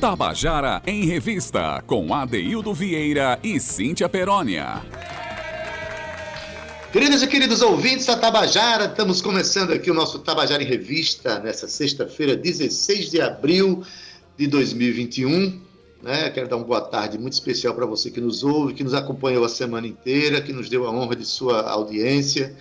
Tabajara em Revista, com Adeildo Vieira e Cíntia Perónia. Queridos e queridos ouvintes da Tabajara, estamos começando aqui o nosso Tabajara em Revista nessa sexta-feira, 16 de abril de 2021. Né? Quero dar uma boa tarde muito especial para você que nos ouve, que nos acompanhou a semana inteira, que nos deu a honra de sua audiência,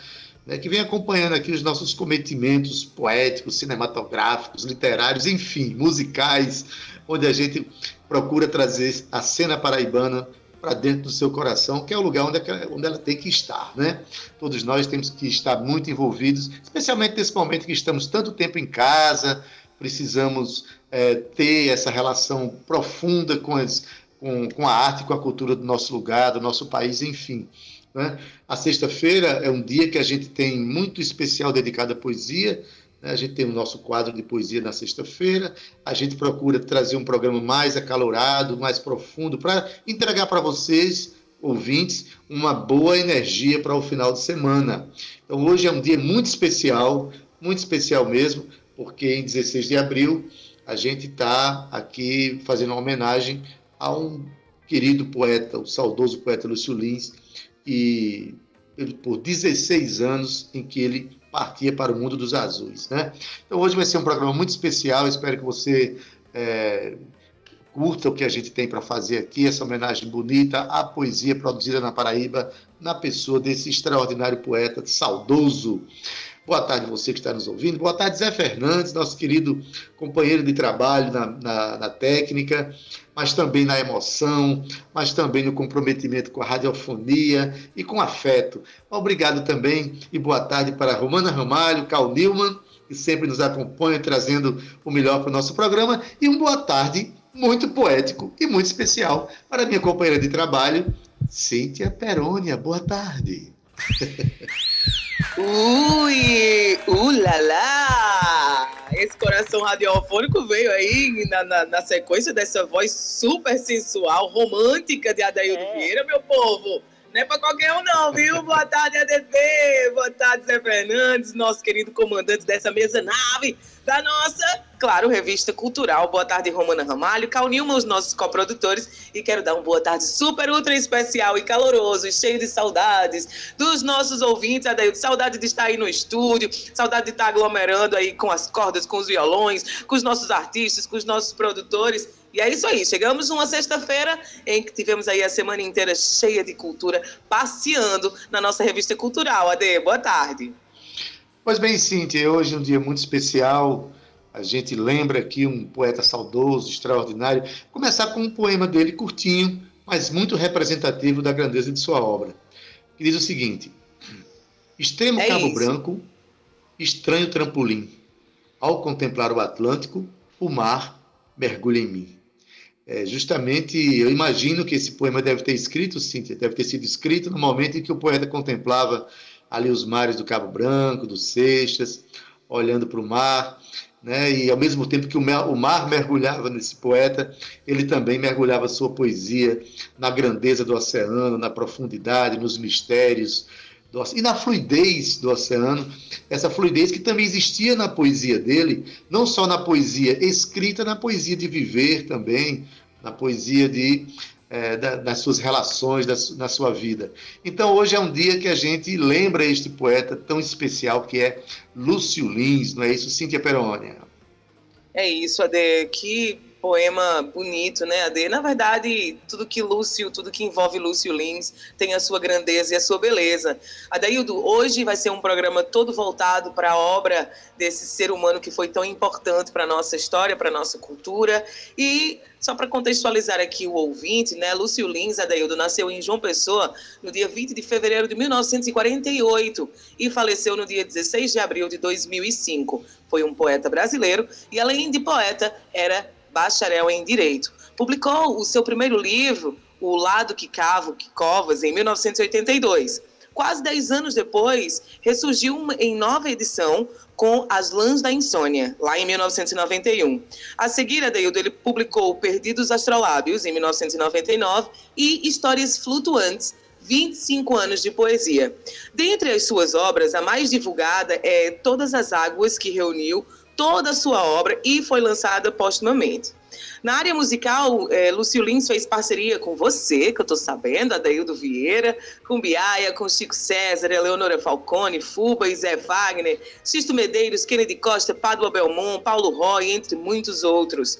né? que vem acompanhando aqui os nossos cometimentos poéticos, cinematográficos, literários, enfim, musicais, onde a gente procura trazer a cena paraibana para dentro do seu coração, que é o lugar onde, é onde ela tem que estar, né? Todos nós temos que estar muito envolvidos, especialmente nesse momento que estamos tanto tempo em casa, precisamos é, ter essa relação profunda com, as, com, com a arte, com a cultura do nosso lugar, do nosso país, enfim. Né? A sexta-feira é um dia que a gente tem muito especial dedicado à poesia? A gente tem o nosso quadro de poesia na sexta-feira, a gente procura trazer um programa mais acalorado, mais profundo, para entregar para vocês, ouvintes, uma boa energia para o final de semana. Então, hoje é um dia muito especial, muito especial mesmo, porque em 16 de abril a gente está aqui fazendo uma homenagem a um querido poeta, o saudoso poeta Lúcio Lins, e por 16 anos em que ele partia para o mundo dos azuis. Né? Então hoje vai ser um programa muito especial, espero que você é, curta o que a gente tem para fazer aqui, essa homenagem bonita à poesia produzida na Paraíba, na pessoa desse extraordinário poeta saudoso. Boa tarde você que está nos ouvindo. Boa tarde, Zé Fernandes, nosso querido companheiro de trabalho na, na, na, técnica, mas também na emoção, mas também no comprometimento com a radiofonia e com afeto. Obrigado também e boa tarde para Romana Ramalho, Cal Newman, que sempre nos acompanha, trazendo o melhor para o nosso programa. E um boa tarde muito poético e muito especial para minha companheira de trabalho, Cíntia Perônia. Boa tarde. Ui, ulala! Esse coração radiofônico veio aí na, na, na, sequência dessa voz super sensual, romântica de Adaildo é. Vieira, meu povo. Não é pra qualquer um, não, viu? Boa tarde, ADT. Boa tarde, Zé Fernandes, nosso querido comandante dessa mesa nave da nossa, claro, revista cultural. Boa tarde, Romana Ramalho, Cal os nossos coprodutores. E quero dar uma boa tarde super, ultra especial e caloroso, e cheio de saudades dos nossos ouvintes. Adaildo, saudade de estar aí no estúdio, saudade de estar aglomerando aí com as cordas, com os violões, com os nossos artistas, com os nossos produtores. E é isso aí, chegamos uma sexta-feira em que tivemos aí a semana inteira cheia de cultura, passeando na nossa revista cultural. Ade, boa tarde. Pois bem, Cíntia, hoje é um dia muito especial. A gente lembra aqui um poeta saudoso, extraordinário. Vou começar com um poema dele curtinho, mas muito representativo da grandeza de sua obra. Que diz o seguinte: Extremo é Cabo isso. Branco, estranho trampolim. Ao contemplar o Atlântico, o mar mergulha em mim. É, justamente, eu imagino que esse poema deve ter escrito, Cíntia, deve ter sido escrito no momento em que o poeta contemplava ali os mares do Cabo Branco, do Seixas, olhando para o mar, né? e ao mesmo tempo que o o mar mergulhava nesse poeta, ele também mergulhava sua poesia na grandeza do oceano, na profundidade, nos mistérios, do, e na fluidez do oceano, essa fluidez que também existia na poesia dele, não só na poesia escrita, na poesia de viver também, na poesia de, é, da, das suas relações, da, na sua vida. Então, hoje é um dia que a gente lembra este poeta tão especial que é Lúcio Lins, não é isso, Cíntia Perônia? É isso, Ade. Que poema bonito, né, Ade? Na verdade, tudo que Lúcio, tudo que envolve Lúcio Lins tem a sua grandeza e a sua beleza. Adaildo, hoje vai ser um programa todo voltado para a obra desse ser humano que foi tão importante para a nossa história, para a nossa cultura. E só para contextualizar aqui o ouvinte, né, Lúcio Lins Adaildo nasceu em João Pessoa no dia 20 de fevereiro de 1948 e faleceu no dia 16 de abril de 2005. Foi um poeta brasileiro e, além de poeta, era bacharel em Direito. Publicou o seu primeiro livro, O Lado que Cavo, que Covas, em 1982. Quase dez anos depois, ressurgiu em nova edição com As Lãs da Insônia, lá em 1991. A seguir, Adeildo, ele publicou Perdidos Astrolábios, em 1999, e Histórias Flutuantes, 25 anos de poesia. Dentre as suas obras, a mais divulgada é Todas as Águas, que reuniu toda a sua obra e foi lançada postumamente. Na área musical, é, Lúcio Lins fez parceria com você, que eu estou sabendo, Adaildo Vieira, com Biaia, com Chico César, Eleonora Falcone, Fuba Zé Wagner, Sisto Medeiros, Kennedy Costa, Padua Belmont, Paulo Roy, entre muitos outros.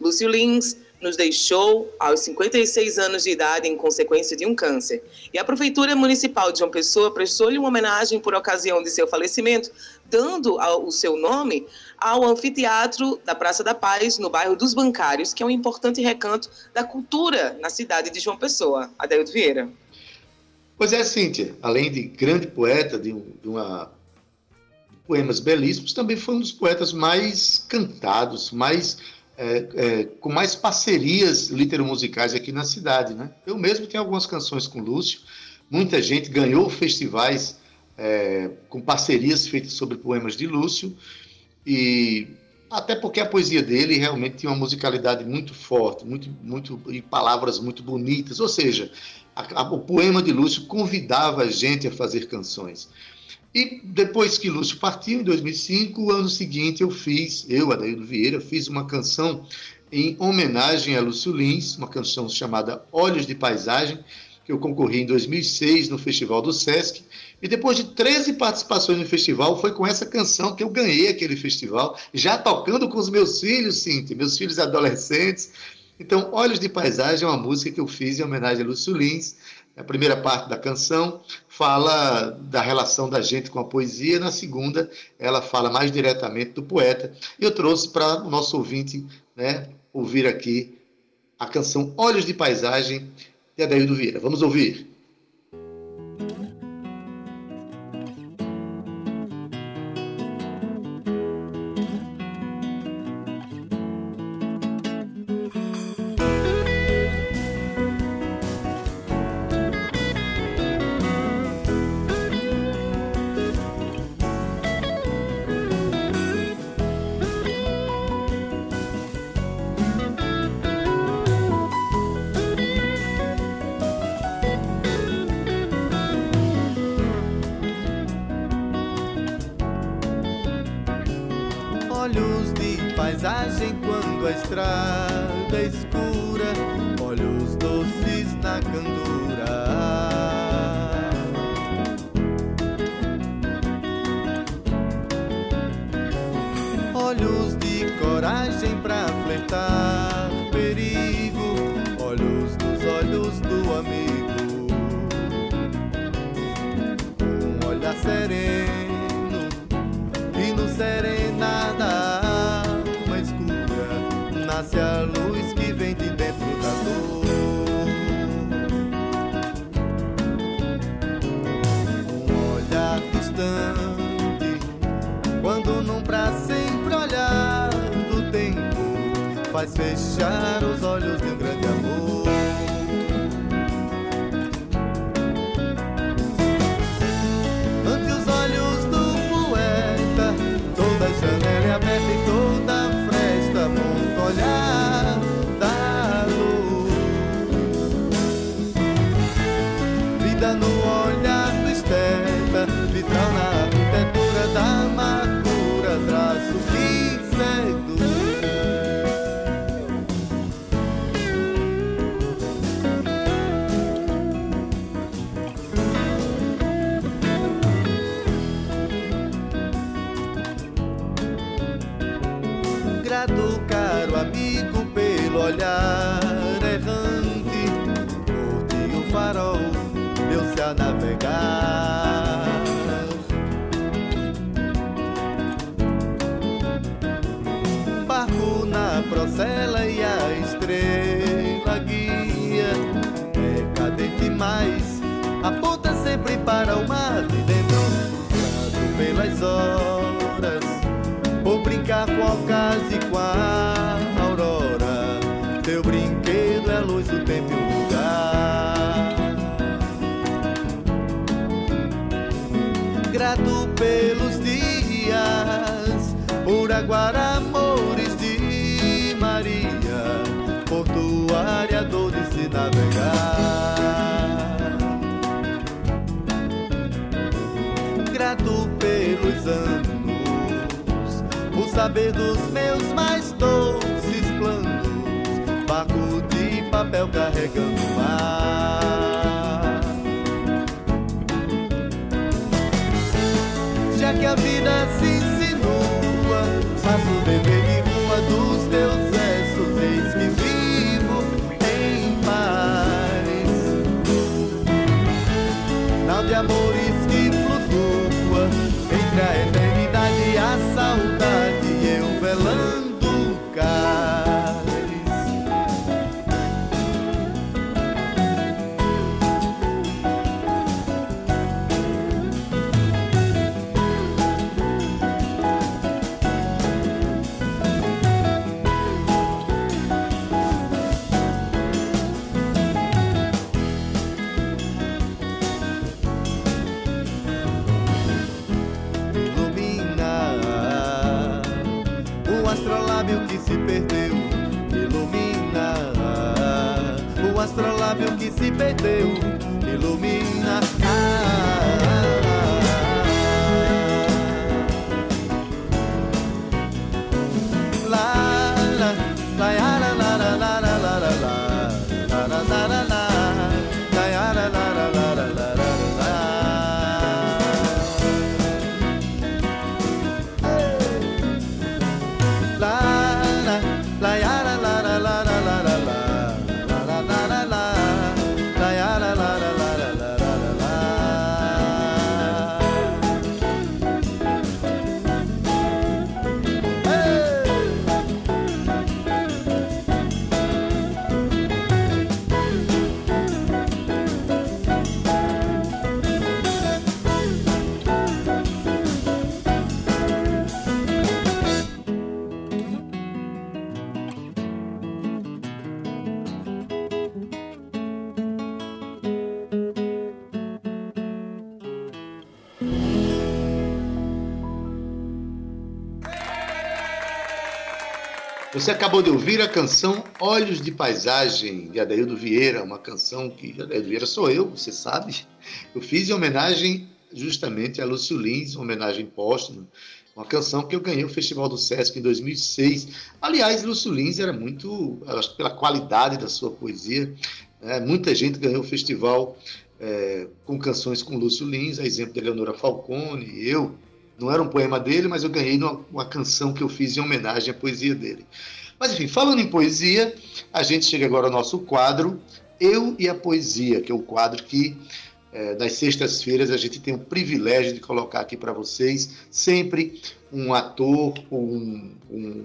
Lúcio Lins nos deixou aos 56 anos de idade em consequência de um câncer. E a Prefeitura Municipal de João Pessoa prestou-lhe uma homenagem por ocasião de seu falecimento, dando o seu nome ao anfiteatro da Praça da Paz, no bairro dos Bancários, que é um importante recanto da cultura na cidade de João Pessoa. Adelio Vieira. Pois é, Cíntia, além de grande poeta, de, um, de uma poemas belíssimos, também foi um dos poetas mais cantados, mais é, é, com mais parcerias litero-musicais aqui na cidade. Né? Eu mesmo tenho algumas canções com Lúcio, muita gente ganhou festivais é, com parcerias feitas sobre poemas de Lúcio, e até porque a poesia dele realmente tinha uma musicalidade muito forte, muito, muito, e palavras muito bonitas, ou seja, a, a, o poema de Lúcio convidava a gente a fazer canções. E depois que Lúcio partiu, em 2005, o ano seguinte eu fiz, eu, Adaildo Vieira, fiz uma canção em homenagem a Lúcio Lins, uma canção chamada Olhos de Paisagem, que eu concorri em 2006 no Festival do Sesc. E depois de 13 participações no festival, foi com essa canção que eu ganhei aquele festival, já tocando com os meus filhos, Cintia, meus filhos adolescentes. Então, Olhos de Paisagem é uma música que eu fiz em homenagem a Lúcio Lins. A primeira parte da canção fala da relação da gente com a poesia, na segunda, ela fala mais diretamente do poeta. E eu trouxe para o nosso ouvinte né, ouvir aqui a canção Olhos de Paisagem de Adaildo Vieira. Vamos ouvir. Você acabou de ouvir a canção Olhos de Paisagem, de Adaildo Vieira, uma canção que Adaildo Vieira sou eu, você sabe. Eu fiz em homenagem justamente a Lúcio Lins, uma homenagem póstuma, uma canção que eu ganhei o Festival do Sesc em 2006. Aliás, Lúcio Lins era muito, acho pela qualidade da sua poesia, né, muita gente ganhou o festival é, com canções com Lúcio Lins, a exemplo de Eleonora Falcone, eu, não era um poema dele, mas eu ganhei numa, uma canção que eu fiz em homenagem à poesia dele. Mas, enfim, falando em poesia, a gente chega agora ao nosso quadro Eu e a Poesia, que é o quadro que, é, nas sextas-feiras, a gente tem o privilégio de colocar aqui para vocês sempre um ator, um, um,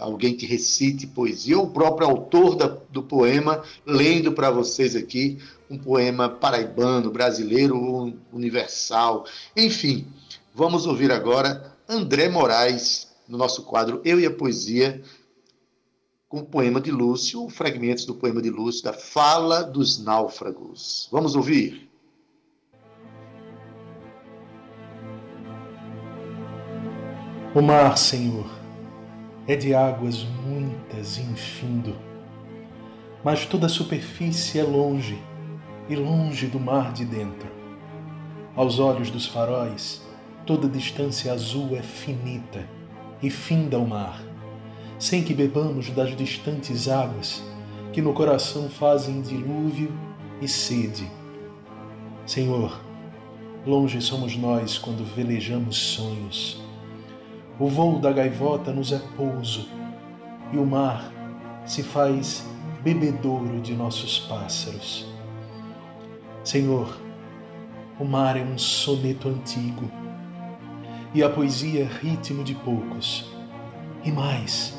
alguém que recite poesia, ou o próprio autor da, do poema, lendo para vocês aqui um poema paraibano, brasileiro, universal, enfim. Vamos ouvir agora André Moraes no nosso quadro Eu e a Poesia, com o poema de Lúcio, fragmentos do poema de Lúcio, da Fala dos Náufragos. Vamos ouvir. O mar, Senhor, é de águas muitas e infindo, mas toda a superfície é longe e longe do mar de dentro. Aos olhos dos faróis, toda distância azul é finita e finda o mar, sem que bebamos das distantes águas que no coração fazem dilúvio e sede. Senhor, longe somos nós quando velejamos sonhos. O voo da gaivota nos é pouso e o mar se faz bebedouro de nossos pássaros. Senhor, o mar é um soneto antigo e a poesia ritmo de poucos. E mais,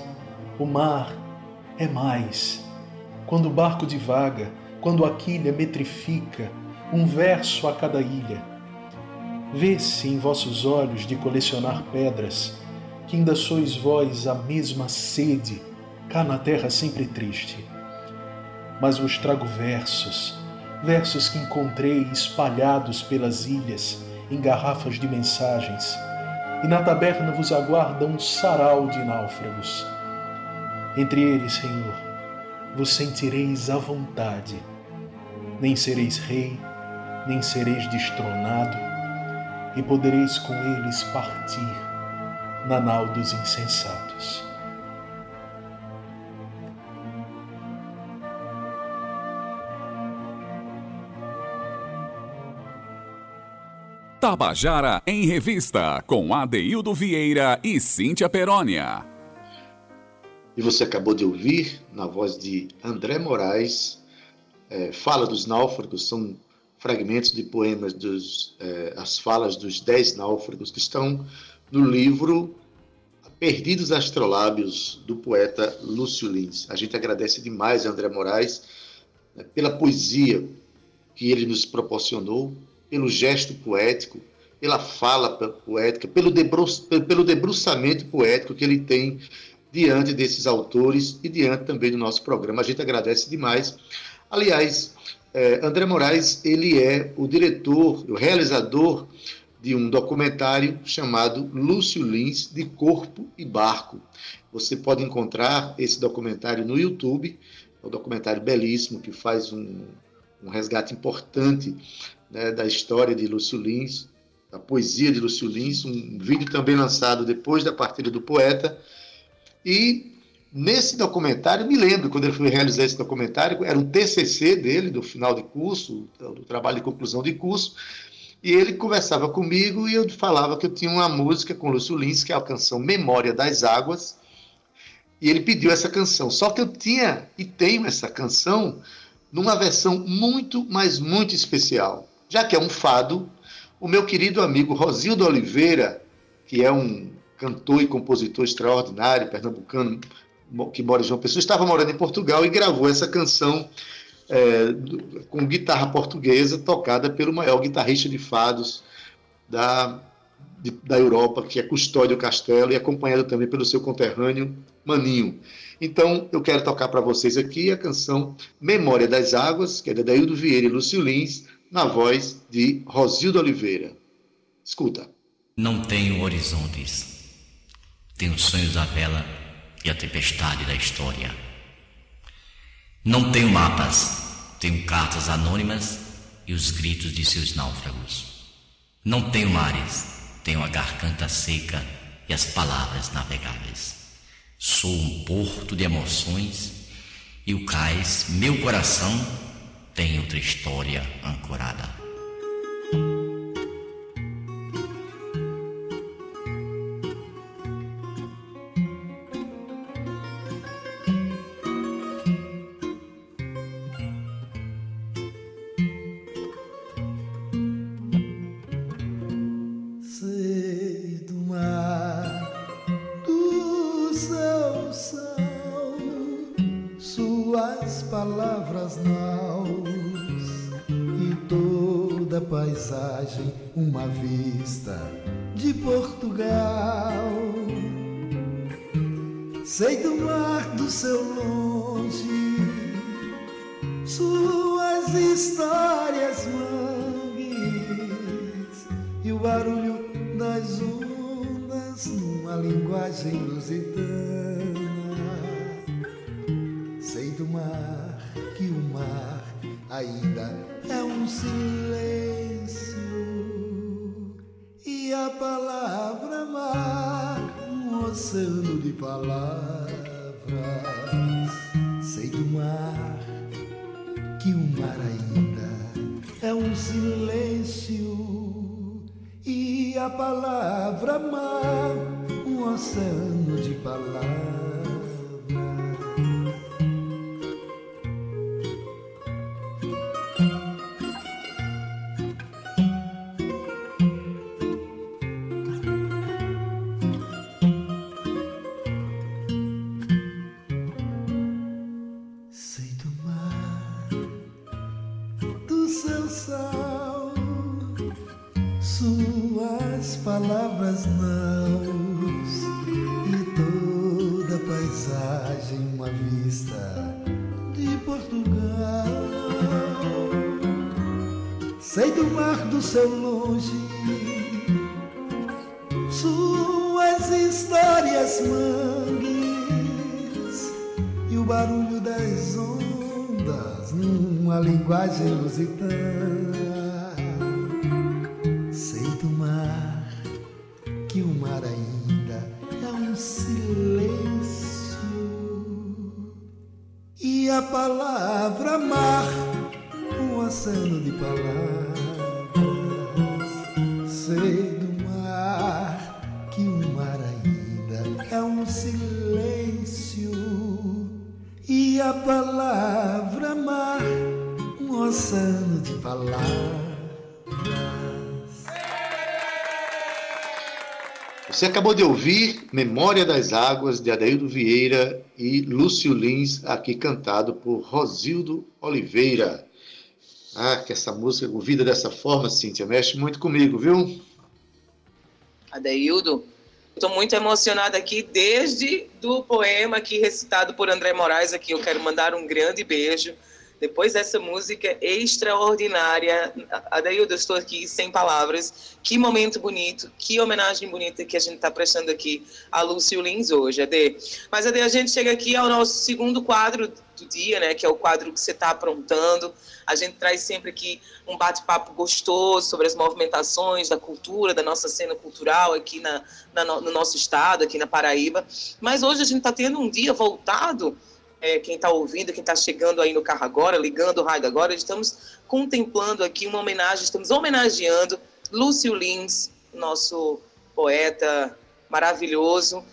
o mar é mais. Quando o barco divaga, quando a quilha metrifica, um verso a cada ilha. Vê-se em vossos olhos de colecionar pedras, que ainda sois vós a mesma sede, cá na terra sempre triste. Mas vos trago versos, versos que encontrei espalhados pelas ilhas, em garrafas de mensagens, e na taberna vos aguarda um sarau de náufragos. Entre eles, Senhor, vos sentireis à vontade, nem sereis rei, nem sereis destronado, e podereis com eles partir na nau dos insensatos. Tabajara em Revista, com Adeildo Vieira e Cíntia Perónia. E você acabou de ouvir, na voz de André Moraes, é, Fala dos Náufragos, são fragmentos de poemas, dos, é, as falas dos Dez Náufragos, que estão no livro Perdidos Astrolábios, do poeta Lúcio Lins. A gente agradece demais a André Moraes né, pela poesia que ele nos proporcionou, pelo gesto poético, pela fala poética, pelo, debru pelo debruçamento poético que ele tem diante desses autores e diante também do nosso programa. A gente agradece demais. Aliás, é, André Moraes, ele é o diretor, o realizador de um documentário chamado Lúcio Lins, de Corpo e Barco. Você pode encontrar esse documentário no YouTube, é um documentário belíssimo que faz um, um resgate importante né, da história de Lúcio Lins, da poesia de Lúcio Lins, um vídeo também lançado depois da partida do poeta. E nesse documentário, me lembro quando ele foi realizar esse documentário, era um TCC dele, do final de curso, do trabalho de conclusão de curso, e ele conversava comigo e eu falava que eu tinha uma música com Lúcio Lins, que é a canção Memória das Águas, e ele pediu essa canção. Só que eu tinha e tenho essa canção numa versão muito, mas muito especial. Já que é um fado, o meu querido amigo Rosildo Oliveira, que é um cantor e compositor extraordinário, pernambucano, que mora em João Pessoa, estava morando em Portugal e gravou essa canção é, com guitarra portuguesa, tocada pelo maior guitarrista de fados da, de, da Europa, que é Custódio Castelo, e acompanhado também pelo seu conterrâneo Maninho. Então, eu quero tocar para vocês aqui a canção Memória das Águas, que é da Daildo Vieira e Lúcio Lins, na voz de Rosildo Oliveira. Escuta. Não tenho horizontes, tenho sonhos da vela e a tempestade da história. Não tenho mapas, tenho cartas anônimas e os gritos de seus náufragos. Não tenho mares, tenho a garganta seca e as palavras navegáveis. Sou um porto de emoções e o cais, meu coração, tem outra história ancorada. Oceano de palavras. Você acabou de ouvir Memória das Águas, de Adaildo Vieira e Lúcio Lins, aqui cantado por Rosildo Oliveira. Ah, que essa música ouvida dessa forma, Cíntia, mexe muito comigo, viu? Adeildo, estou muito emocionada aqui desde do poema aqui recitado por André Moraes aqui. Eu quero mandar um grande beijo. Depois dessa música extraordinária, Adeildo, eu estou aqui sem palavras. Que momento bonito, que homenagem bonita que a gente está prestando aqui a Lúcio Lins hoje, Ade. Mas, Ade, a gente chega aqui ao nosso segundo quadro do dia, né, que é o quadro que você está aprontando. A gente traz sempre aqui um bate-papo gostoso sobre as movimentações da cultura, da nossa cena cultural aqui na, na no nosso estado, aqui na Paraíba. Mas hoje a gente está tendo um dia voltado é, quem está ouvindo, quem está chegando aí no carro agora, ligando o rádio agora, estamos contemplando aqui uma homenagem, estamos homenageando Lúcio Lins, nosso poeta maravilhoso.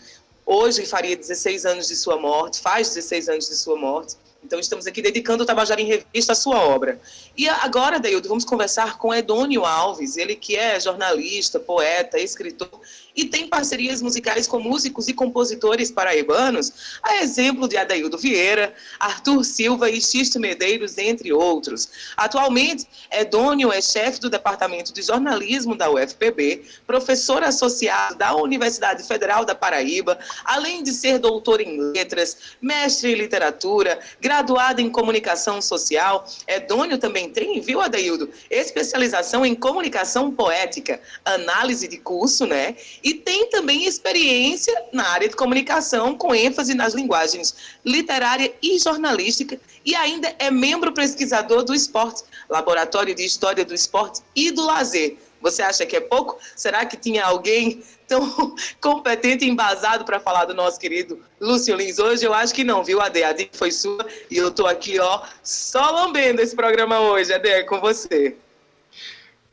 Hoje faria 16 anos de sua morte, faz 16 anos de sua morte. Então, estamos aqui dedicando o Tabajara em Revista à sua obra. E agora, Deildo, vamos conversar com Edônio Alves, ele que é jornalista, poeta, escritor e tem parcerias musicais com músicos e compositores paraibanos, a exemplo de Adaildo Vieira, Arthur Silva e Xisto Medeiros, entre outros. Atualmente, Edônio é chefe do Departamento de Jornalismo da UFPB, professor associado da Universidade Federal da Paraíba, além de ser doutor em letras, mestre em literatura, graduado em comunicação social. Edônio também tem, viu, Adaildo, especialização em comunicação poética, análise de curso, né? E tem também experiência na área de comunicação, com ênfase nas linguagens literária e jornalística, e ainda é membro pesquisador do esporte, Laboratório de História do Esporte e do Lazer. Você acha que é pouco? Será que tinha alguém tão competente e embasado para falar do nosso querido Lúcio Lins hoje? Eu acho que não, viu, Ade? A foi sua e eu estou aqui, ó, só lambendo esse programa hoje, Ade, é com você.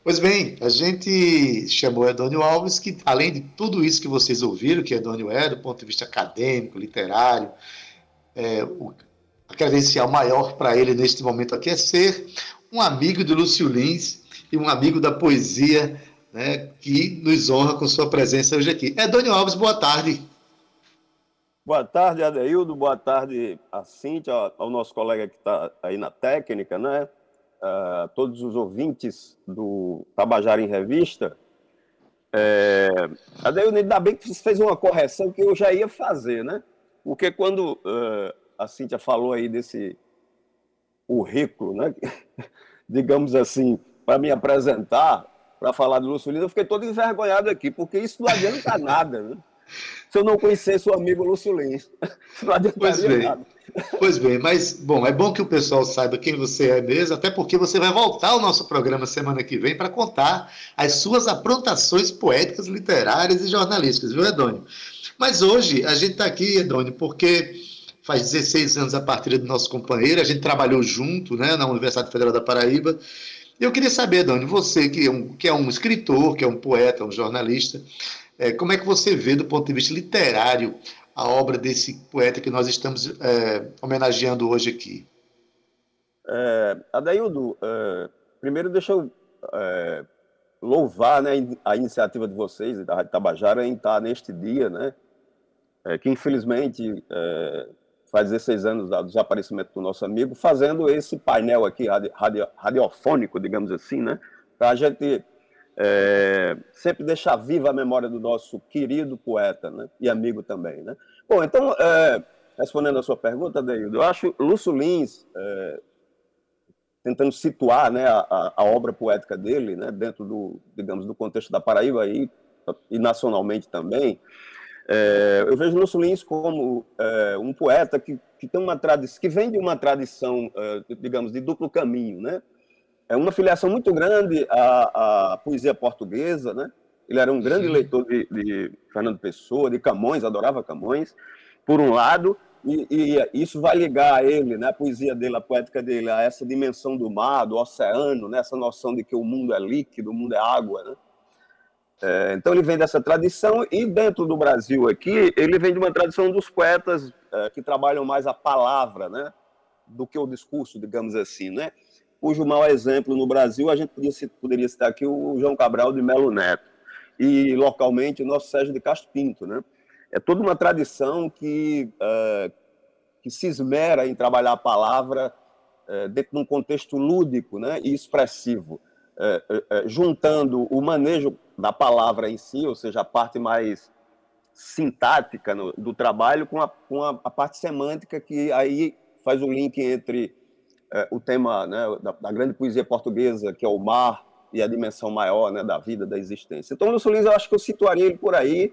Pois bem, a gente chamou Edônio Alves, que além de tudo isso que vocês ouviram, que Edônio é, do ponto de vista acadêmico, literário, é, o, a credencial maior para ele neste momento aqui é ser um amigo do Lúcio Lins e um amigo da poesia, né, que nos honra com sua presença hoje aqui. Edônio Alves, boa tarde. Boa tarde, Adeildo. Boa tarde a Cíntia, ao nosso colega que está aí na técnica, né? Uh, todos os ouvintes do Tabajara em Revista. É, ainda bem que você fez uma correção que eu já ia fazer, né? Porque quando uh, a Cíntia falou aí desse currículo, né? digamos assim, para me apresentar, para falar do Lúcio Lins, eu fiquei todo envergonhado aqui, porque isso não adianta nada, né? Se eu não conhecesse o amigo Lúcio Lins, não adianta nada. Pois bem, mas bom, é bom que o pessoal saiba quem você é mesmo, até porque você vai voltar ao nosso programa semana que vem para contar as suas aprontações poéticas, literárias e jornalísticas, viu, Edônio? Mas hoje a gente está aqui, Edônio, porque faz 16 anos a partir do nosso companheiro, a gente trabalhou junto né, na Universidade Federal da Paraíba. E eu queria saber, Edônio, você que é um, que é um escritor, que é um poeta, um jornalista, é, como é que você vê do ponto de vista literário a obra desse poeta que nós estamos é, homenageando hoje aqui? É, Adaildo, é, primeiro deixa eu é, louvar né, a iniciativa de vocês, da Rádio Tabajara, em estar neste dia, né, é, que infelizmente é, faz 16 anos do desaparecimento do nosso amigo, fazendo esse painel aqui radio, radiofônico, digamos assim, né, para a gente é, sempre deixar viva a memória do nosso querido poeta né, e amigo também. Né? Bom, então, é, respondendo a sua pergunta, Deildo, eu acho Lúcio Lins, é, tentando situar né, a, a, obra poética dele né, dentro do, digamos, do contexto da Paraíba e, e nacionalmente também, é, eu vejo Lúcio Lins como é, um poeta que, que tem uma tradição, que vem de uma tradição, é, digamos, de duplo caminho, né? É uma filiação muito grande à, à poesia portuguesa, né? Ele era um grande leitor de, de, Fernando Pessoa, de Camões, adorava Camões, por um lado, e, e, isso vai ligar a ele, né, a poesia dele, a poética dele, a essa dimensão do mar, do oceano, né, essa noção de que o mundo é líquido, o mundo é água. Né? É, então ele vem dessa tradição e dentro do Brasil aqui ele vem de uma tradição dos poetas é, que trabalham mais a palavra, né, do que o discurso, digamos assim, né. Cujo mau exemplo no Brasil a gente poderia, poderia citar aqui o João Cabral de Melo Neto e localmente o nosso Sérgio de Castro Pinto, né. É toda uma tradição que é, que se esmera em trabalhar a palavra é, dentro de um contexto lúdico, né, e expressivo. É, juntando o manejo da palavra em si, ou seja, a parte mais sintática no, do trabalho, com, a, com a, a, parte semântica, que aí faz o link entre é, o tema né, da, da, grande poesia portuguesa, que é o mar, e a dimensão maior né, da vida, da existência. Então, Lúcio Lins, eu acho que eu situaria ele por aí,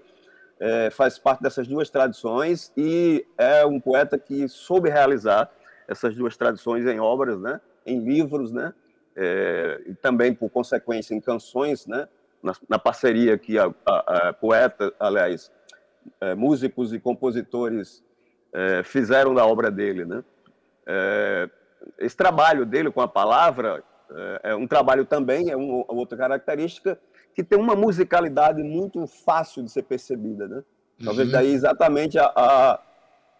é, faz parte dessas duas tradições, e é um poeta que soube realizar essas duas tradições em obras, né, em livros, né, é, e também, por consequência, em canções, né? na, na parceria que a, a, a poeta, aliás, é, músicos e compositores é, fizeram da obra dele. Né? Esse trabalho dele com a palavra é, é um trabalho também, é uma outra característica, que tem uma musicalidade muito fácil de ser percebida. Né? Talvez uhum. daí exatamente a, a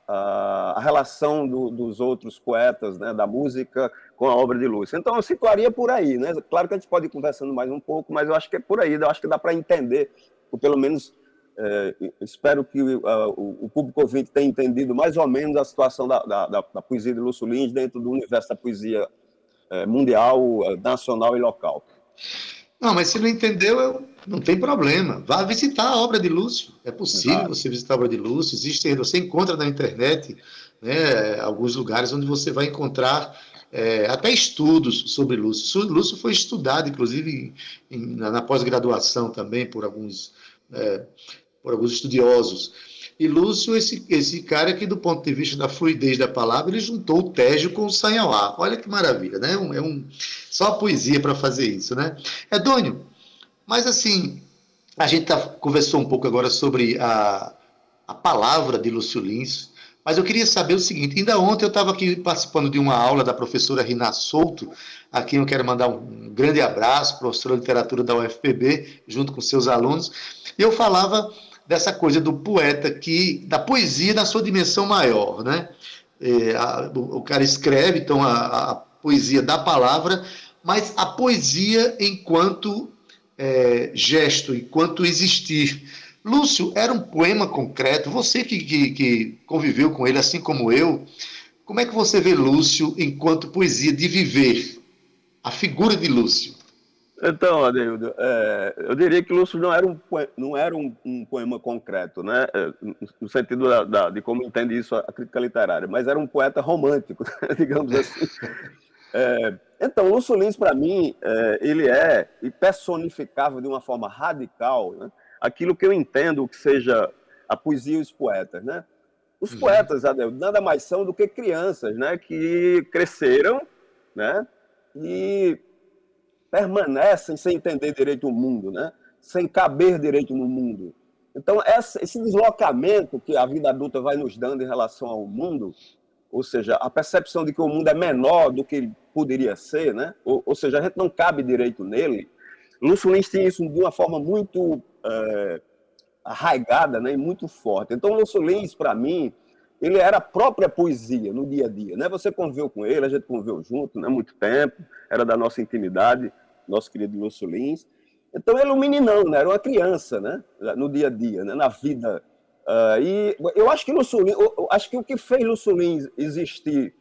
a, relação do, dos outros poetas, né, da música com a obra de Lúcio. Então, eu situaria por aí, né? Claro que a gente pode ir conversando mais um pouco, mas eu acho que é por aí, eu acho que dá para entender, ou pelo menos é, espero que uh, o, o, público ouvinte tenha entendido mais ou menos a situação da, da, da poesia de Lúcio Lins dentro do universo da poesia é, mundial, nacional e local. Não, mas se não entendeu, eu, não tem problema. Vá visitar a obra de Lúcio. É possível Exato. você visitar a obra de Lúcio. Existe, você encontra na internet né, alguns lugares onde você vai encontrar é, até estudos sobre Lúcio. Lúcio foi estudado, inclusive, em, na, na pós-graduação também por alguns, é, por alguns estudiosos. E Lúcio, esse, esse cara que, do ponto de vista da fluidez da palavra, ele juntou o Tejo com o Sanhauá. Olha que maravilha, né? Um, é um, só poesia para fazer isso, né? Edônio, mas assim, a gente tá, conversou um pouco agora sobre a, a palavra de Lúcio Lins, mas eu queria saber o seguinte: ainda ontem eu estava aqui participando de uma aula da professora Rina Souto, a quem eu quero mandar um grande abraço, professora de literatura da UFPB, junto com seus alunos, e eu falava dessa coisa do poeta que da poesia na sua dimensão maior, né? É, a, o, cara escreve então a, a, poesia da palavra, mas a poesia enquanto é, gesto, enquanto existir. Lúcio era um poema concreto. Você que, que, que conviveu com ele, assim como eu, como é que você vê Lúcio enquanto poesia de viver? A figura de Lúcio. Então, Adeildo, é, eu diria que Lúcio não era um, não era um, um poema concreto, né? É, no sentido da, da, de como entende isso a crítica literária, mas era um poeta romântico, digamos assim. É, então, Lúcio Lins, para mim, é, ele é e personificava de uma forma radical né, aquilo que eu entendo que seja a poesia e os poetas. Né? Os uhum. poetas, Adeildo, nada mais são do que crianças né, que cresceram né, e permanecem sem entender direito o mundo, né? sem caber direito no mundo. Então, esse deslocamento que a vida adulta vai nos dando em relação ao mundo, ou seja, a percepção de que o mundo é menor do que poderia ser, né? ou, ou seja, a gente não cabe direito nele, Lúcio Lins tinha isso de uma forma muito é, arraigada né? e muito forte. Então, Lúcio Lins, para mim, ele era a própria poesia no dia a dia. Né? Você conviveu com ele, a gente conviveu junto né? muito tempo, era da nossa intimidade nosso querido Lúcio Lins. Então, ele era um meninão, né? era uma criança, né? no dia a dia, né? na vida. Uh, e eu acho que Lúcio Lins, acho que o que fez Lúcio Lins existir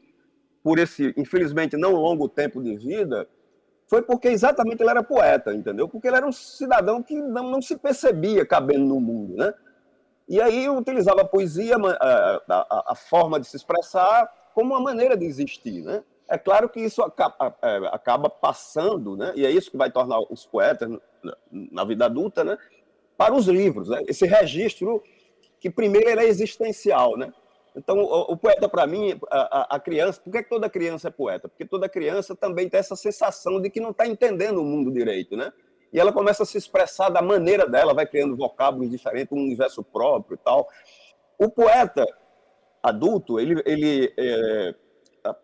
por esse, infelizmente, não longo tempo de vida, foi porque exatamente ele era poeta, entendeu? Porque ele era um cidadão que não, não se percebia cabendo no mundo, né? E aí utilizava a poesia, a, a, a, forma de se expressar, como uma maneira de existir, né? É claro que isso acaba, é, acaba passando, né? e é isso que vai tornar os poetas, na vida adulta, né? para os livros. Né? Esse registro, que primeiro era existencial. Né? Então, o, o poeta, para mim, a, a, criança, por que toda criança é poeta? Porque toda criança também tem essa sensação de que não está entendendo o mundo direito. Né? E ela começa a se expressar da maneira dela, vai criando vocábulos diferentes, um universo próprio e tal. O poeta adulto, ele, ele é,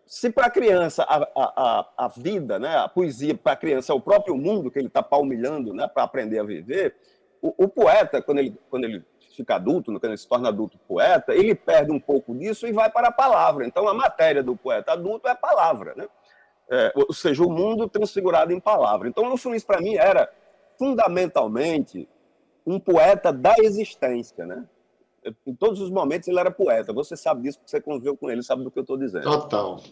se para a criança a, a, vida, né, a poesia para a criança é o próprio mundo que ele está palmilhando né, para aprender a viver, o, o, poeta, quando ele, quando ele fica adulto, quando ele se torna adulto poeta, ele perde um pouco disso e vai para a palavra. Então, a matéria do poeta adulto é a palavra, né? É, ou seja, o mundo transfigurado em palavra. Então, Lúcio Lins, para mim, era fundamentalmente um poeta da existência, né? Em todos os momentos ele era poeta. Você sabe disso porque você conviveu com ele, sabe do que eu estou dizendo. Total.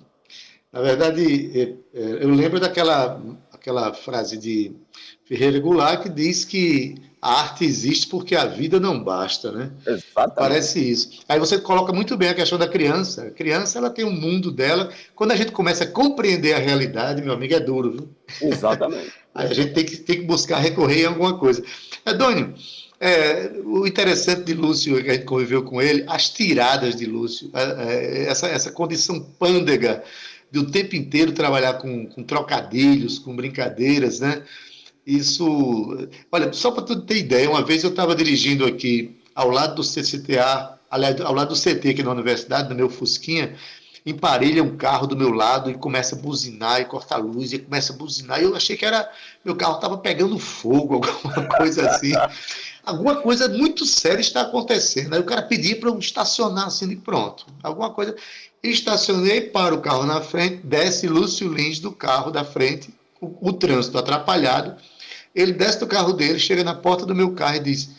Na verdade, é, é, eu lembro daquela aquela frase de Ferreira Goulart que diz que a arte existe porque a vida não basta, né? Exatamente. Parece isso. Aí você coloca muito bem a questão da criança. A criança ela tem um mundo dela. Quando a gente começa a compreender a realidade, meu amigo, é duro, viu? Exatamente. Aí a gente tem que, tem que buscar recorrer em alguma coisa. Edônio, é, o interessante de Lúcio, que a gente conviveu com ele, as tiradas de Lúcio, é, é, essa, essa condição pândega de o tempo inteiro trabalhar com, com trocadilhos, com brincadeiras, né? Isso. Olha, só para tu ter ideia, uma vez eu estava dirigindo aqui ao lado do CCTA, aliás, ao lado do CT aqui na universidade, no meu Fusquinha, emparelha um carro do meu lado e começa a buzinar e corta a luz e começa a buzinar. E eu achei que era meu carro estava pegando fogo, alguma coisa assim. Alguma coisa muito séria está acontecendo. Aí o cara pedia para eu estacionar assim e pronto. Alguma coisa. Estacionei para o carro na frente, desce Lúcio Lins do carro da frente, o, o trânsito atrapalhado. Ele desce do carro dele, chega na porta do meu carro e diz: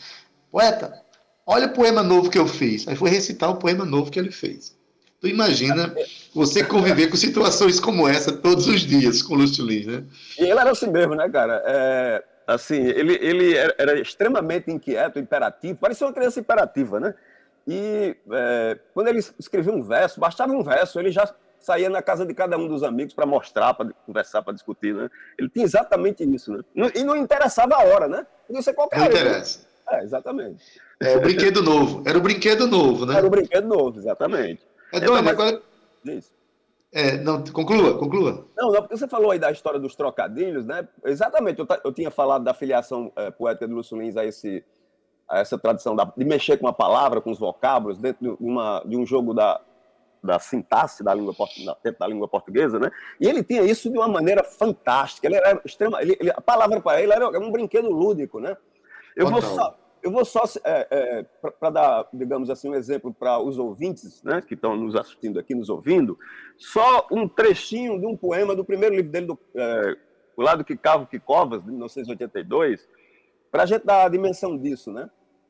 Poeta, olha o poema novo que eu fiz. Aí foi recitar o poema novo que ele fez. Tu imagina você conviver com situações como essa todos os dias com o Lúcio Lins, né? E ele era assim mesmo, né, cara? É, assim, ele, ele era extremamente inquieto, imperativo, parecia uma criança imperativa, né? E é, quando ele escrevia um verso, bastava um verso, ele já saía na casa de cada um dos amigos para mostrar, para conversar, para discutir, né? Ele tinha exatamente isso, né? E não interessava a hora, né? Podia ser qualquer Não interessa. É, exatamente. É o brinquedo novo. Era o brinquedo novo, né? Era o brinquedo novo, exatamente. É, Dona, então, agora... Isso. É, não, conclua, conclua. Não, não, porque você falou aí da história dos trocadilhos, né? Exatamente, eu, eu tinha falado da filiação é, poética de Lúcio Lins a, esse, a essa tradição da, de mexer com a palavra, com os vocábulos, dentro de, uma, de um jogo da, da sintaxe da língua, da, da língua portuguesa, né? E ele tinha isso de uma maneira fantástica. Ele era extrema, ele, ele, a palavra para ele era um brinquedo lúdico, né? Eu vou só, eu vou só, é, é, para dar, digamos assim, um exemplo para os ouvintes né, que estão nos assistindo aqui, nos ouvindo, só um trechinho de um poema do primeiro livro dele, do, é, O Lado que Cavo que Covas, de 1982, para a gente dar a dimensão disso, né?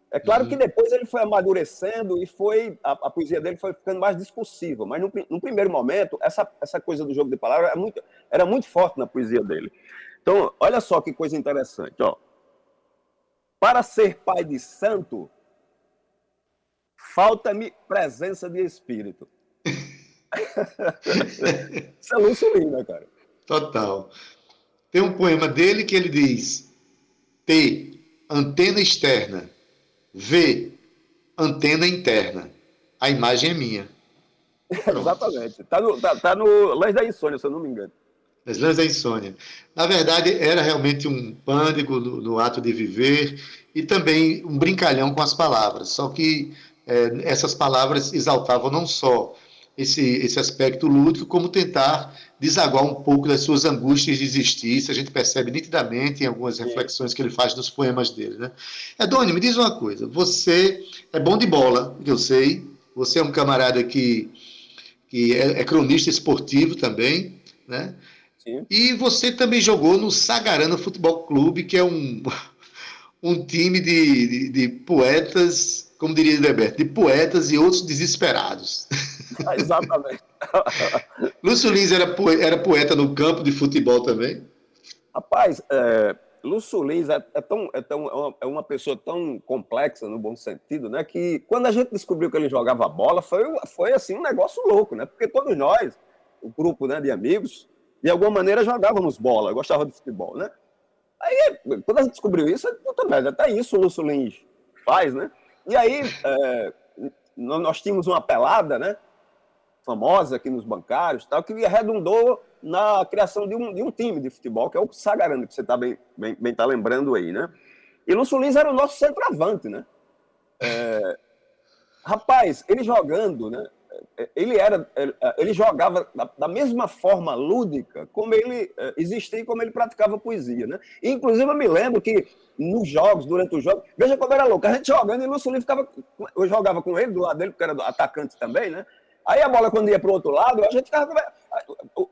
É claro uhum. que depois ele foi amadurecendo e foi a, a, poesia dele foi ficando mais discursiva, mas no, no, primeiro momento essa, essa coisa do jogo de palavras era muito, era muito forte na poesia dele. Então, olha só que coisa interessante, ó. Para ser pai de santo, falta-me presença de espírito. Isso é Lúcio Lima, cara. Total. Tem um poema dele que ele diz: T, antena externa. V, antena interna. A imagem é minha. Exatamente. Está no, tá, tá no Lãs da Insônia, se eu não me engano. As lãs da insônia. Na verdade, era realmente um pânico no, no, ato de viver e também um brincalhão com as palavras. Só que é, essas palavras exaltavam não só esse, esse aspecto lúdico, como tentar desaguar um pouco das suas angústias de existir. Isso a gente percebe nitidamente em algumas reflexões que ele faz nos poemas dele. Né? Edônio, me diz uma coisa. Você é bom de bola, que eu sei. Você é um camarada que, que é, é cronista esportivo também, né? E você também jogou no Sagarana Futebol Clube, que é um, um time de, de, de poetas, como diria Roberto, de poetas e outros desesperados. exatamente. Lúcio Lins era, era poeta no campo de futebol também? Rapaz, é, Lúcio Lins é, é, tão, é, tão, é uma, é uma pessoa tão complexa, no bom sentido, né? Que quando a gente descobriu que ele jogava bola, foi, foi assim um negócio louco, né? Porque todos nós, o grupo né, de amigos, de alguma maneira jogávamos bola, gostava de futebol, né? Aí, quando a gente descobriu isso, puta merda, até isso o Lúcio Lins faz, né? E aí, é, nós tínhamos uma pelada, né? Famosa aqui nos bancários, tal, que arredondou na criação de um, de um time de futebol, que é o Sagarano, que você está bem, bem, bem tá lembrando aí, né? E Lúcio Lins era o nosso centroavante, né? É, rapaz, ele jogando, né? Ele era, ele jogava da, mesma forma lúdica como ele existia e como ele praticava poesia, né? inclusive eu me lembro que nos jogos, durante os jogos, veja como era louco, a gente jogando e Lúcio Lima ficava, eu jogava com ele do lado dele, porque era atacante também, né? Aí a bola, quando ia para o outro lado, a gente ficava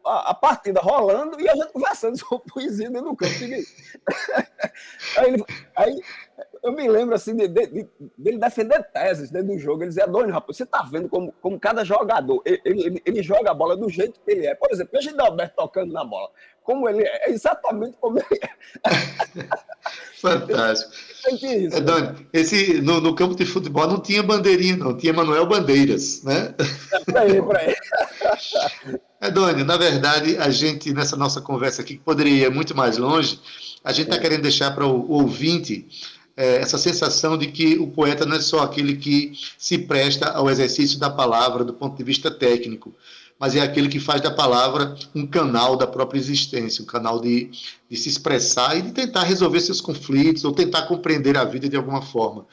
a, a, partida rolando e a gente conversando sobre poesia dentro do campo. aí, aí, eu me lembro assim de, de, de, dele defender teses dentro do jogo. Ele dizia, Doni, rapaz, você está vendo como, como cada jogador ele, ele, ele, joga a bola do jeito que ele é. Por exemplo, veja o Alberto tocando na bola. Como ele é, é exatamente como ele é. Fantástico. É, Doni, esse, no, no, campo de futebol não tinha bandeirinha, não, tinha Manuel Bandeiras, né? É por aí, por aí. É, Doni, na verdade, a gente, nessa nossa conversa aqui, que poderia ir muito mais longe, a gente está é. querendo deixar para o, o ouvinte é, essa sensação de que o poeta não é só aquele que se presta ao exercício da palavra do ponto de vista técnico, mas é aquele que faz da palavra um canal da própria existência, um canal de, de se expressar e de tentar resolver seus conflitos ou tentar compreender a vida de alguma forma.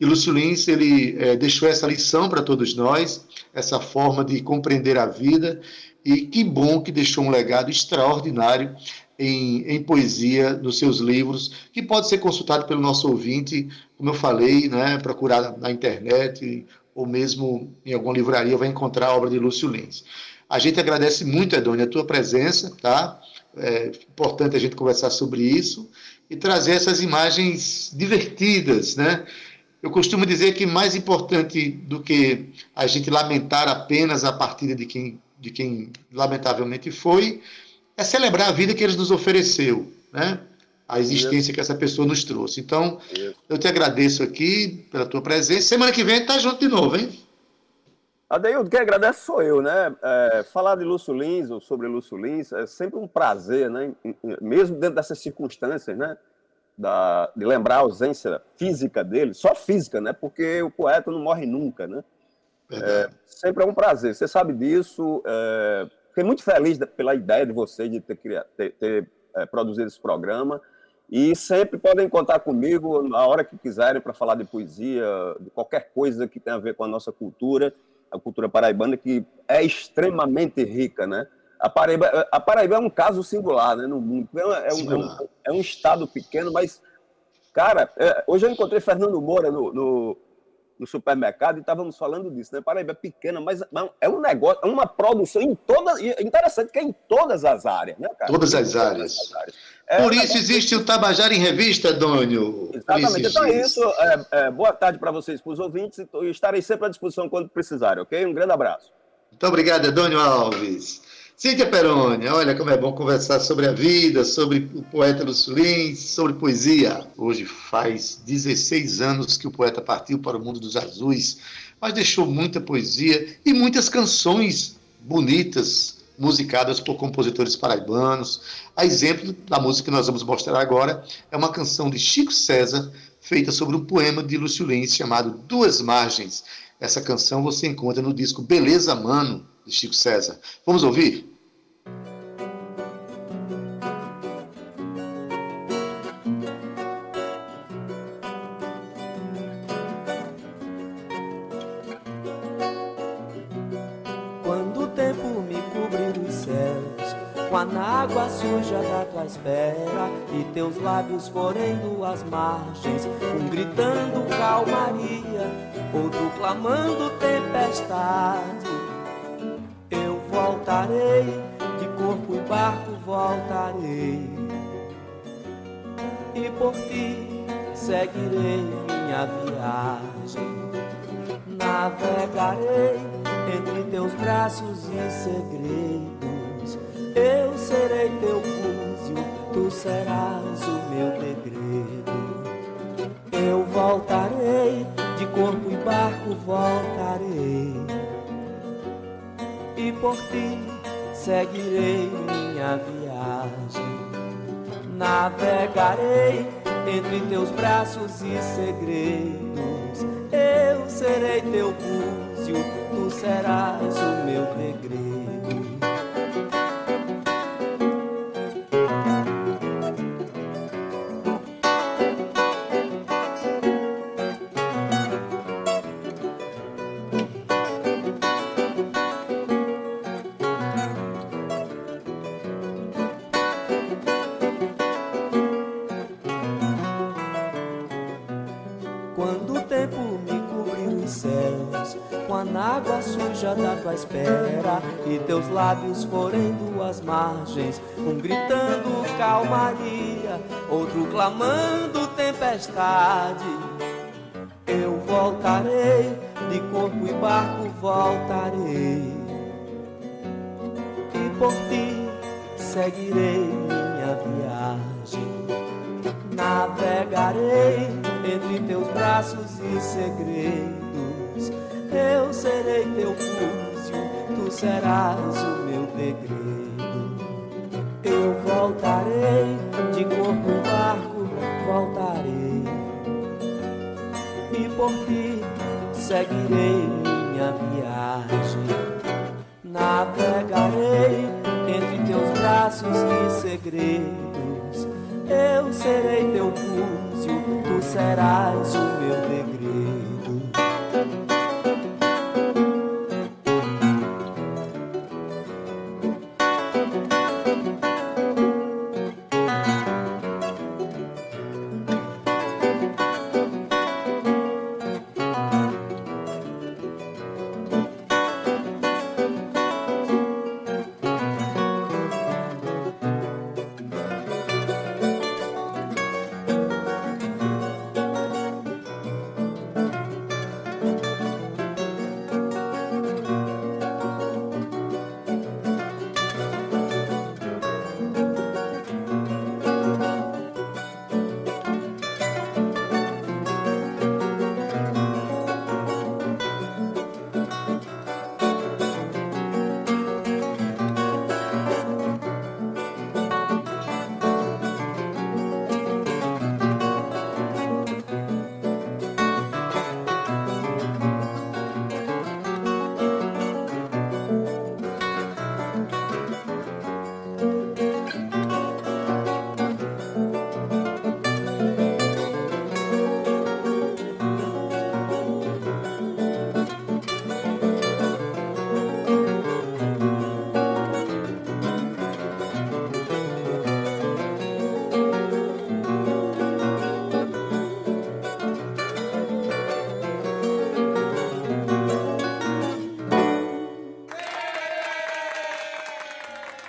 E Lúcio Lins, ele é, deixou essa lição para todos nós, essa forma de compreender a vida, e que bom que deixou um legado extraordinário em, em, poesia nos seus livros, que pode ser consultado pelo nosso ouvinte, como eu falei, né, procurar na internet ou mesmo em alguma livraria vai encontrar a obra de Lúcio Lins. A gente agradece muito, Edônia, a tua presença, tá? É importante a gente conversar sobre isso e trazer essas imagens divertidas, né? Eu costumo dizer que mais importante do que a gente lamentar apenas a partida de quem, de quem lamentavelmente foi, é celebrar a vida que eles nos ofereceu, né? A existência que essa pessoa nos trouxe. Então, eu te agradeço aqui pela tua presença. Semana que vem tá junto de novo, hein? Adeildo, quem agradece sou eu, né? É, falar de Lúcio Lins ou sobre Lúcio Lins é sempre um prazer, né? Mesmo dentro dessas circunstâncias, né? Da, de lembrar a ausência física dele, só física, né? Porque o poeta não morre nunca, né? É, sempre é um prazer. Você sabe disso. É, Fiquei muito feliz pela ideia de vocês de ter, ter, ter é, produzido esse programa. E sempre podem contar comigo na hora que quiserem para falar de poesia, de qualquer coisa que tenha a ver com a nossa cultura, a cultura paraibana, que é extremamente rica, né? A Paraíba, a Paraíba é um caso singular né, no mundo. É, é, um, é, um, é um, estado pequeno, mas, cara, é, hoje eu encontrei Fernando Moura no, no no supermercado e estávamos falando disso, né? Paraíba é pequena, mas é um negócio, é uma produção em todas. Interessante que é em todas as áreas, né, cara? Todas as áreas. Todas as áreas. É, Por isso existe o Tabajara em Revista, Dônio. Exatamente. Então é isso. É, é, boa tarde para vocês, para os ouvintes. E estarei sempre à disposição quando precisarem, ok? Um grande abraço. Muito obrigado, Dônio Alves. Cíntia Peroni, olha como é bom conversar sobre a vida, sobre o poeta Lúcio Lins, sobre poesia. Hoje faz 16 anos que o poeta partiu para o mundo dos azuis, mas deixou muita poesia e muitas canções bonitas, musicadas por compositores paraibanos. A exemplo da música que nós vamos mostrar agora é uma canção de Chico César, feita sobre um poema de Lúcio Lins chamado Duas Margens. Essa canção você encontra no disco Beleza Mano, de Chico César. Vamos ouvir? Lábios forem duas margens, um gritando calmaria, outro clamando tempestade. Eu voltarei, de corpo e barco voltarei, e por ti seguirei minha viagem. Navegarei entre teus braços e segredos eu serei teu serás o meu degredo. Eu voltarei, de corpo e barco voltarei. E por ti seguirei minha viagem. Navegarei entre teus braços e segredos. Eu serei teu búzio, tu serás o meu degredo. Lábios forem duas margens, um gritando calmaria, outro clamando tempestade. Eu voltarei, de corpo e barco voltarei, e por ti seguirei minha viagem. Navegarei entre teus braços e segredos. Eu serei teu tu serás o meu degredo. Eu voltarei de corpo e barco, voltarei. E por ti seguirei minha viagem. Navegarei entre teus braços e segredos. Eu serei teu búzio, tu serás o meu degredo.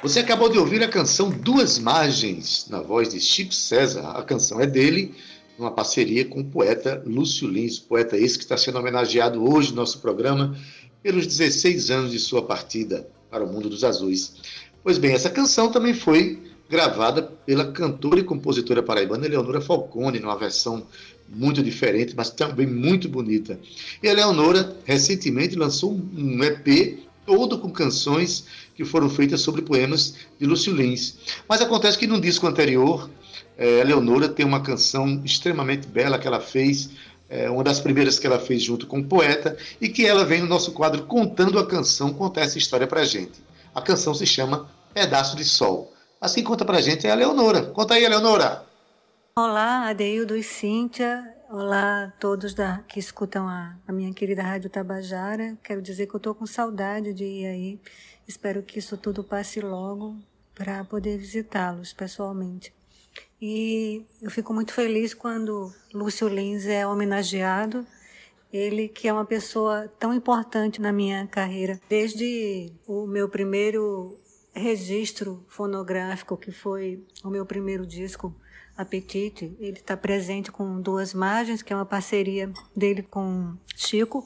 Você acabou de ouvir a canção Duas Margens, na voz de Chico César. A canção é dele, numa parceria com o poeta Lúcio Lins, poeta esse que está sendo homenageado hoje no nosso programa pelos 16 anos de sua partida para o mundo dos azuis. Pois bem, essa canção também foi gravada pela cantora e compositora paraibana Eleonora Falcone, numa versão muito diferente, mas também muito bonita. E a Eleonora recentemente lançou um EP todo com canções que foram feitas sobre poemas de Lúcio Lins. Mas acontece que no disco anterior, é, a Leonora tem uma canção extremamente bela que ela fez, é, uma das primeiras que ela fez junto com o poeta, e que ela vem no nosso quadro contando a canção, contar essa história pra gente. A canção se chama Pedaço de Sol. Assim conta pra gente é a Leonora. Conta aí, Leonora. Olá, Adeildo e Cíntia. Olá a todos da, que escutam a, a, minha querida Rádio Tabajara. Quero dizer que eu estou com saudade de ir aí. Espero que isso tudo passe logo para poder visitá-los pessoalmente. E eu fico muito feliz quando Lúcio Lins é homenageado. Ele que é uma pessoa tão importante na minha carreira. Desde o meu primeiro registro fonográfico, que foi o meu primeiro disco, Apetite, ele está presente com Duas Margens, que é uma parceria dele com Chico.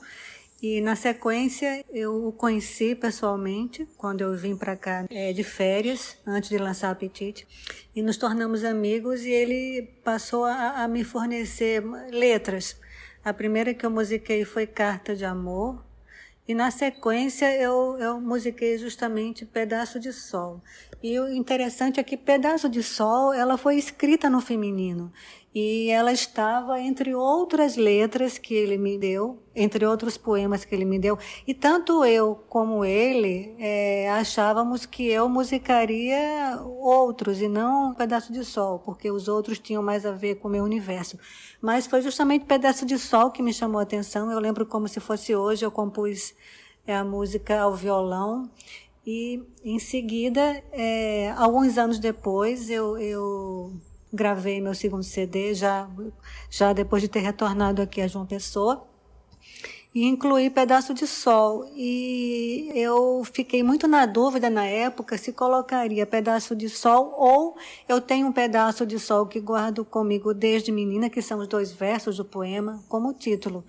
E na sequência eu o conheci pessoalmente quando eu vim para cá é, de férias, antes de lançar Apetite, e nos tornamos amigos e ele passou a, a me fornecer letras. A primeira que eu musiquei foi Carta de Amor, e na sequência eu, eu musiquei justamente Pedaço de Sol. E o interessante é que Pedaço de Sol ela foi escrita no feminino. E ela estava entre outras letras que ele me deu, entre outros poemas que ele me deu. E tanto eu como ele é, achávamos que eu musicaria outros e não Pedaço de Sol, porque os outros tinham mais a ver com o meu universo. Mas foi justamente Pedaço de Sol que me chamou a atenção. Eu lembro como se fosse hoje, eu compus é, a música ao violão. E em seguida, é, alguns anos depois, eu, eu gravei meu segundo CD, já, já depois de ter retornado aqui a João Pessoa. e incluí Pedaço de Sol. E eu fiquei muito na dúvida na época se colocaria Pedaço de Sol ou eu tenho um pedaço de sol que guardo comigo desde menina, que são os dois versos do poema, como título.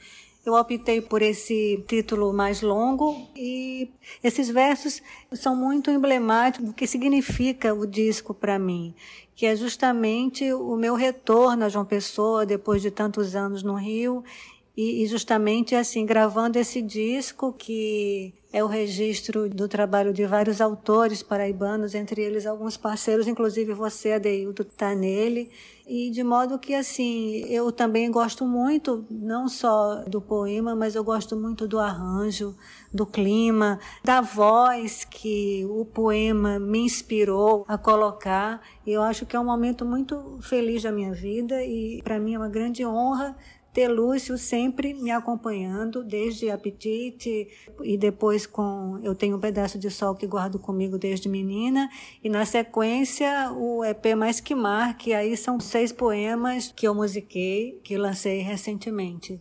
Eu optei por esse título mais longo e esses versos são muito emblemáticos do que significa o disco para mim, que é justamente o meu retorno a João Pessoa depois de tantos anos no Rio e, justamente assim gravando esse disco que é o registro do trabalho de vários autores paraibanos, entre eles alguns parceiros, inclusive você, Adeildo, está nele. E de modo que, assim, eu também gosto muito, não só do poema, mas eu gosto muito do arranjo, do clima, da voz que o poema me inspirou a colocar. E eu acho que é um momento muito feliz da minha vida e, para mim, é uma grande honra ter Lúcio sempre me acompanhando, desde Apetite e depois com Eu Tenho um Pedaço de Sol que guardo comigo desde menina. E na sequência, o EP Mais Que Mar, que aí são seis poemas que eu musiquei, que lancei recentemente.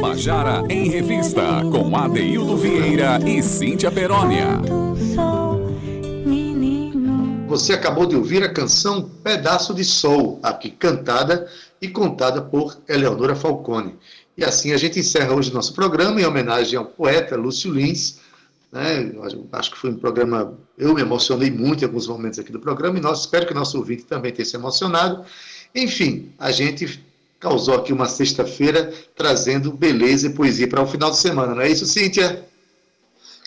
Tabajara em Revista, com Adeildo Vieira e Cíntia Perónia. Você acabou de ouvir a canção Pedaço de Sol, aqui cantada e contada por Eleonora Falcone. E assim a gente encerra hoje nosso programa em homenagem ao poeta Lúcio Lins. Né? Acho que foi um programa. Eu me emocionei muito em alguns momentos aqui do programa e nós espero que nosso ouvinte também tenha se emocionado. Enfim, a gente causou aqui uma sexta-feira trazendo beleza e poesia para o final de semana, não é isso, Cíntia?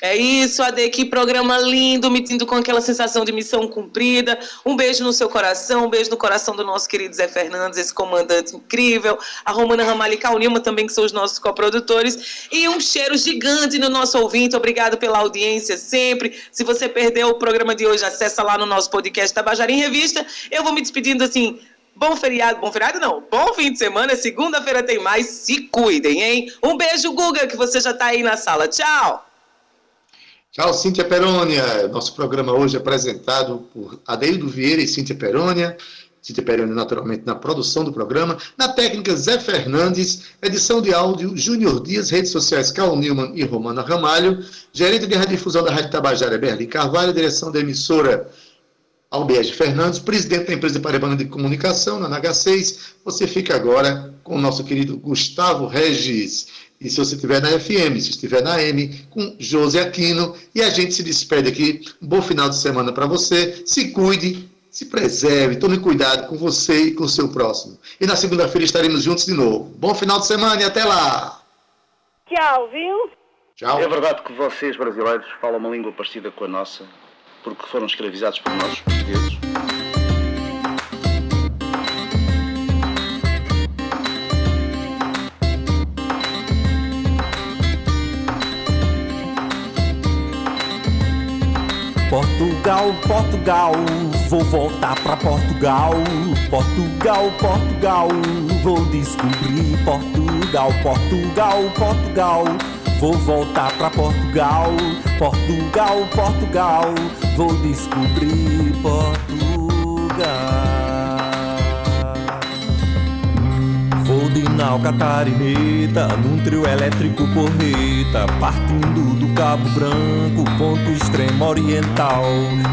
É isso, Ade, que programa lindo, me tendo com aquela sensação de missão cumprida. Um beijo no seu coração, um beijo no coração do nosso querido Zé Fernandes, esse comandante incrível, a Romana Ramalho e também, que são os nossos coprodutores, e um cheiro gigante no nosso ouvinte. Obrigado pela audiência sempre. Se você perdeu o programa de hoje, acessa lá no nosso podcast Tabajara em Revista. Eu vou me despedindo assim, Bom feriado, bom feriado não, bom fim de semana, segunda-feira tem mais, se cuidem, hein? Um beijo, Guga, que você já está aí na sala. Tchau! Tchau, Cíntia Perônia. Nosso programa hoje é apresentado por Adeildo Vieira e Cíntia Perônia. Cíntia Perônia, naturalmente, na produção do programa. Na técnica, Zé Fernandes. Edição de áudio, Júnior Dias. Redes sociais, Carl Newman e Romana Ramalho. Gerente de radiodifusão da Rádio Tabajara, Berlim Carvalho. Direção da emissora, Albiege Fernandes. Presidente da empresa Paraibana de Comunicação, na NH6. Você fica agora com o nosso querido Gustavo Regis. E se você estiver na FM, se estiver na M, com José Aquino. E a gente se despede aqui. Um bom final de semana para você. Se cuide, se preserve, tome cuidado com você e com o seu próximo. E na segunda-feira estaremos juntos de novo. Bom final de semana e até lá! Tchau, viu? Tchau. É verdade que vocês, brasileiros, falam uma língua parecida com a nossa, porque foram escravizados por nós, os portugueses. Portugal, Portugal, vou voltar pra Portugal. Portugal, Portugal, vou descobrir Portugal, Portugal, Portugal. Vou voltar pra Portugal, Portugal, Portugal, vou descobrir Portugal. Vou de nau catarineta, num trio elétrico porreta, partindo do Cabo Branco, ponto extremo oriental,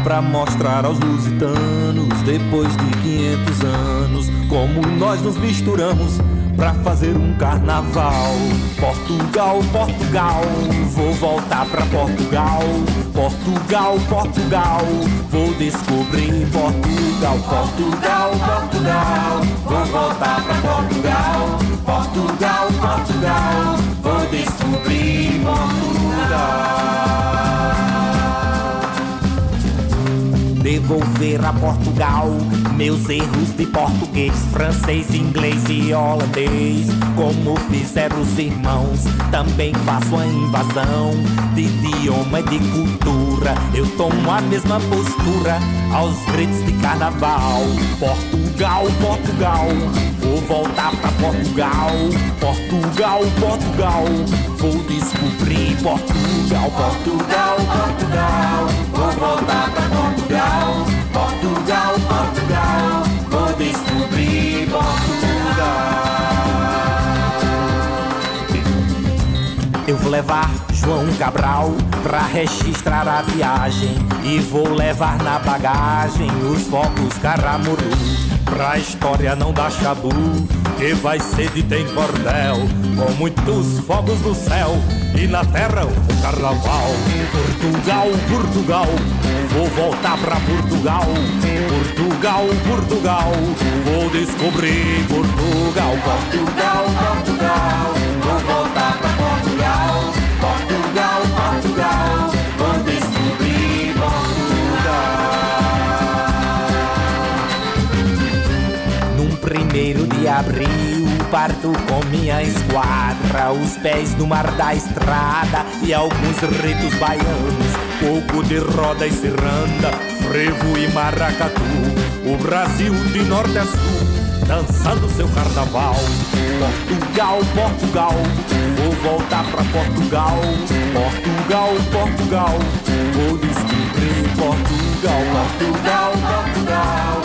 pra mostrar aos lusitanos, depois de 500 anos, como nós nos misturamos pra fazer um carnaval. Portugal, Portugal, vou voltar pra Portugal. Portugal, Portugal, vou descobrir Portugal. Portugal, Portugal, vou voltar pra Portugal. Portugal, Portugal, vou descobrir Portugal. Devolver a Portugal meus erros de português, francês, inglês e holandês. Como fizeram os irmãos, também faço a invasão de idioma e de cultura. Eu tomo a mesma postura aos gritos de carnaval. Portugal, Portugal, voltar pra Portugal. Portugal, Portugal, vou descobrir Portugal. Portugal, Portugal, vou voltar pra Portugal. Portugal, Portugal, vou descobrir Portugal. Eu vou levar João Cabral pra registrar a viagem e vou levar na bagagem os fogos Caramuru. Pra história não dar chabu, que vai ser de tem cordel, com muitos fogos no céu e na terra o carnaval. Portugal, Portugal, vou voltar pra Portugal. Portugal, Portugal, vou descobrir Portugal. Portugal, Portugal, Abriu o parto com minha esquadra, os pés no mar da estrada e alguns ritos baianos, pouco de roda e ciranda, frevo e maracatu, o Brasil de norte a sul, dançando seu carnaval. Portugal, Portugal, vou voltar pra Portugal. Portugal, Portugal, vou descobrir Portugal, Portugal. Portugal.